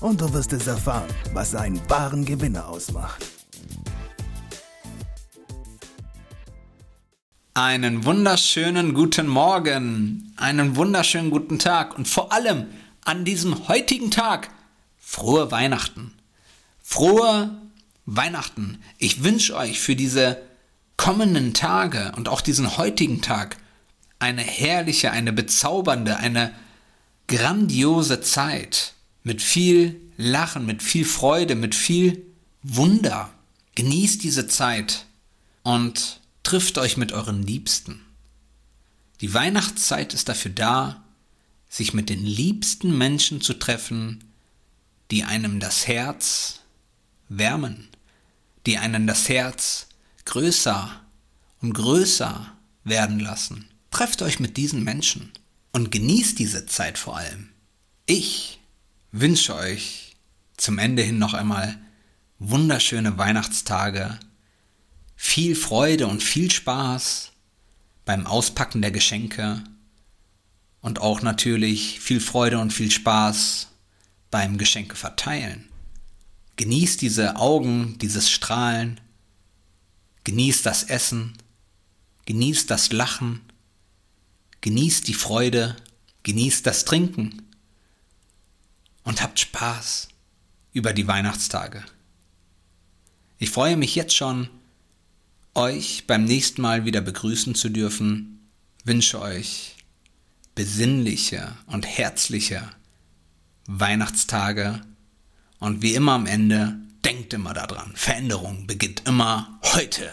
und du wirst es erfahren, was einen wahren Gewinner ausmacht. Einen wunderschönen guten Morgen, einen wunderschönen guten Tag und vor allem an diesem heutigen Tag frohe Weihnachten. Frohe Weihnachten. Ich wünsche euch für diese kommenden Tage und auch diesen heutigen Tag eine herrliche, eine bezaubernde, eine grandiose Zeit mit viel Lachen, mit viel Freude, mit viel Wunder. Genießt diese Zeit und trifft euch mit euren Liebsten. Die Weihnachtszeit ist dafür da, sich mit den liebsten Menschen zu treffen, die einem das Herz wärmen, die einen das Herz größer und größer werden lassen. Trefft euch mit diesen Menschen und genießt diese Zeit vor allem. Ich wünsche euch zum Ende hin noch einmal wunderschöne Weihnachtstage, viel Freude und viel Spaß beim Auspacken der Geschenke und auch natürlich viel Freude und viel Spaß beim Geschenke verteilen. Genießt diese Augen, dieses Strahlen, genießt das Essen, genießt das Lachen, genießt die Freude, genießt das Trinken und habt Spaß über die Weihnachtstage. Ich freue mich jetzt schon, euch beim nächsten Mal wieder begrüßen zu dürfen, wünsche euch besinnliche und herzliche Weihnachtstage und wie immer am Ende, denkt immer daran, Veränderung beginnt immer heute.